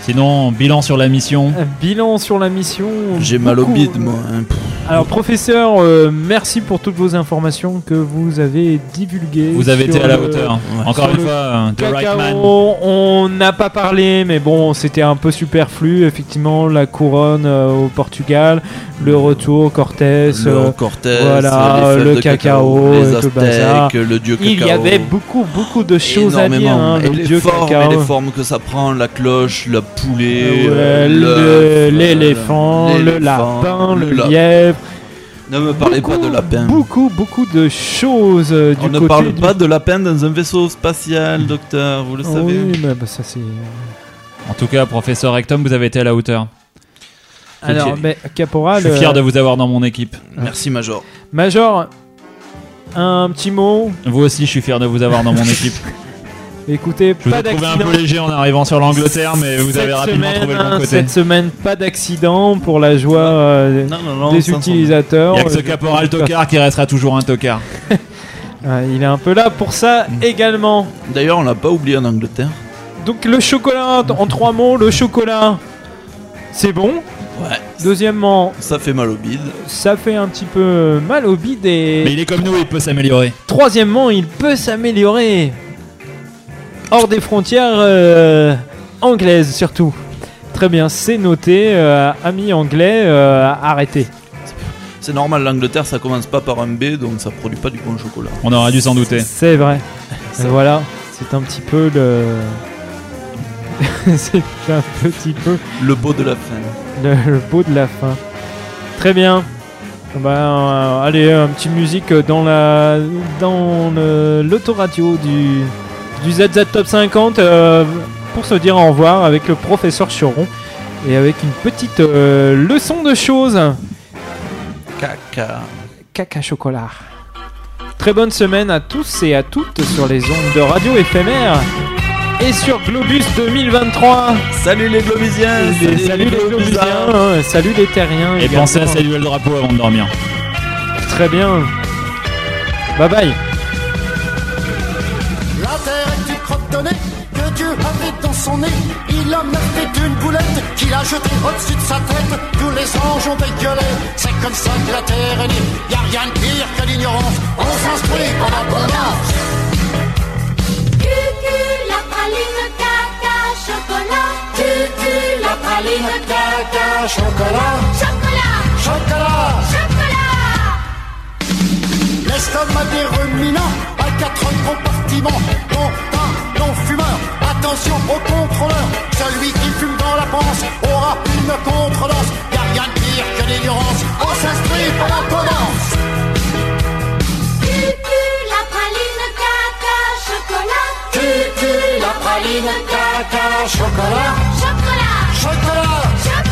Sinon, bilan sur la mission. Bilan sur la mission. J'ai mal au bide, moi. hein. Pff. Alors, professeur, euh, merci pour toutes vos informations que vous avez divulguées. Vous avez été à la hauteur. Encore une fois, euh, The Right Cacao, Man. on n'a pas parlé, mais bon, c'était un peu superflu. Effectivement, la couronne euh, au Portugal, le retour Cortés, Le euh, Cortés, voilà, le cacao, les le. Aztèques, le dieu cacao. Il y avait beaucoup, beaucoup de choses à dire. Énormément. hein, et le les dieu formes, cacao. et les formes que ça prend, la cloche, le poulet, ouais, l'œuf, le- l'éléphant, le lapin, le la- lièvre. Ne me parlez pas de lapin. Beaucoup, beaucoup de choses euh, du On ne côté parle du- pas de lapin dans un vaisseau spatial, docteur, vous le Oh savez. Oui, mais bah, ça c'est. En tout cas, professeur Rectum, vous avez été à la hauteur. Alors, mais Caporal. Je suis fier euh, de vous avoir dans mon équipe. Merci, Major. Major, un petit mot. Vous aussi, je suis fier de vous avoir dans mon équipe. Écoutez, Je vous pas ai trouvé un peu léger en arrivant sur l'Angleterre, mais vous avez rapidement semaine, trouvé le bon hein, côté. Cette semaine, pas d'accident pour la joie euh, Non, non, non, des utilisateurs. Il y a que ce Euh, caporal tocard qui restera toujours un tocard. Il est un peu là pour ça Mm. également. D'ailleurs, on l'a pas oublié en Angleterre. Donc le chocolat, en trois mots, le chocolat, c'est bon? Ouais. Deuxièmement, Ça fait mal au bide. ça fait un petit peu mal au bide et Mais il est comme nous, il peut s'améliorer. troisièmement, il peut s'améliorer hors des frontières euh, anglaises surtout. Très bien, c'est noté, euh, amis anglais, euh, arrêtez. C'est normal, l'Angleterre, ça commence pas par un B, donc ça produit pas du bon chocolat. On aurait dû s'en douter. C'est vrai. Et voilà, c'est un petit peu le. c'est un petit peu Le beau de la fin. le, le beau de la fin. Très bien. Ben, euh, allez, un petit musique dans la dans l'autoradio du du ZZ Top 50 euh, pour se dire au revoir avec le professeur Choron et avec une petite euh, leçon de choses. Caca. Caca chocolat. Très bonne semaine à tous et à toutes sur les ondes de radio éphémère et sur Globus 2023. Salut les globusiens salut, les Globusiens, hein, salut les terriens. Et également. pensez à saluer le drapeau avant de dormir. Très bien. Bye bye. Que Dieu avait dans son nez. Il a fait une boulette qu'il a jetée au-dessus de sa tête. Tous les anges ont dégueulé. C'est comme ça que la terre est née. Y a rien de pire que l'ignorance. On s'instruit en abondance. Cucu, la praline, caca, chocolat. Cucu, la praline. caca chocolat. Chocolat, Chocolat. chocolat. L'estomac des ruminants a quatre compartiments, un non-fumeur. Attention au contrôleur, celui qui fume dans la panse aura une contredanse. Y a rien de pire que l'ignorance, on s'inscrit pendant qu'on danse. Cucu, la praline caca chocolat. Cucu, la praline caca chocolat. Chocolat, Chocolat. chocolat.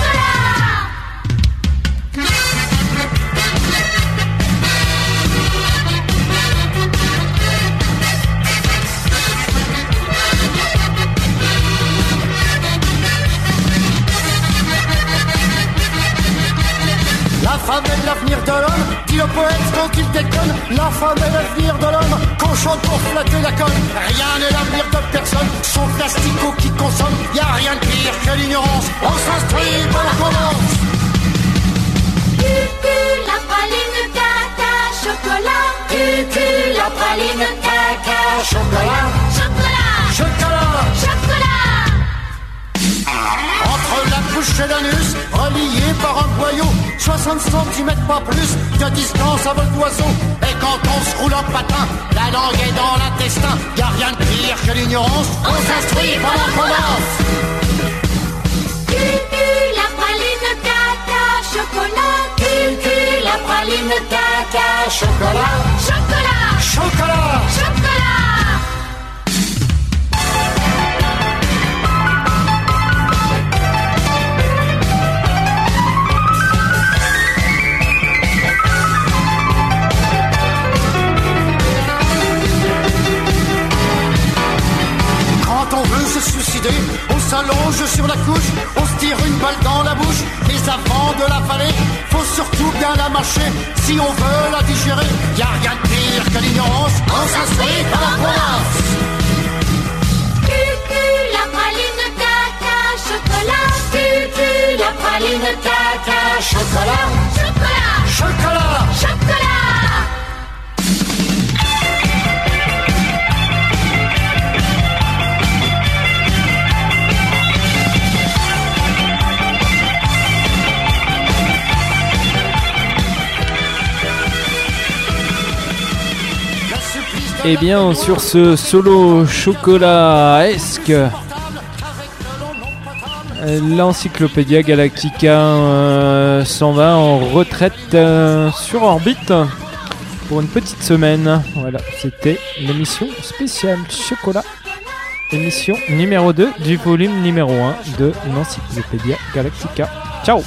Femme est l'avenir de l'homme, dit le poète quand il déconne. La femme est l'avenir de l'homme, qu'on chante pour flatter la conne. Rien n'est l'avenir de personne, sauf l'astico qui consomme. Y a rien de pire que l'ignorance, on s'instruit pour la commence. La praline caca chocolat. La praline caca. Chocolat, Entre la bouche et l'anus, relié par un boyau, 60 cm pas plus de distance à vol d'oiseau. Et quand on se roule en patin, la langue est dans l'intestin. Y a rien de pire que l'ignorance, on s'instruit qu'on danse. Cucu, la praline caca chocolat. Cucu, la praline caca chocolat. Chocolat, Chocolat. chocolat. On s'allonge sur la couche, on se tire une balle dans la bouche, mais avant de l'avaler, faut surtout bien la mâcher, si on veut la digérer. Y a rien de pire que l'ignorance, on s'inscrit à la province. Cucu, la praline caca chocolat. Cucu, la praline caca chocolat. Chocolat, Chocolat. chocolat. Eh bien, sur ce solo chocolat-esque, l'Encyclopédia Galactica euh, s'en va en retraite euh, sur orbite pour une petite semaine. Voilà, c'était l'émission spéciale chocolat, émission numéro 2 du volume numéro 1 de l'Encyclopédia Galactica. Ciao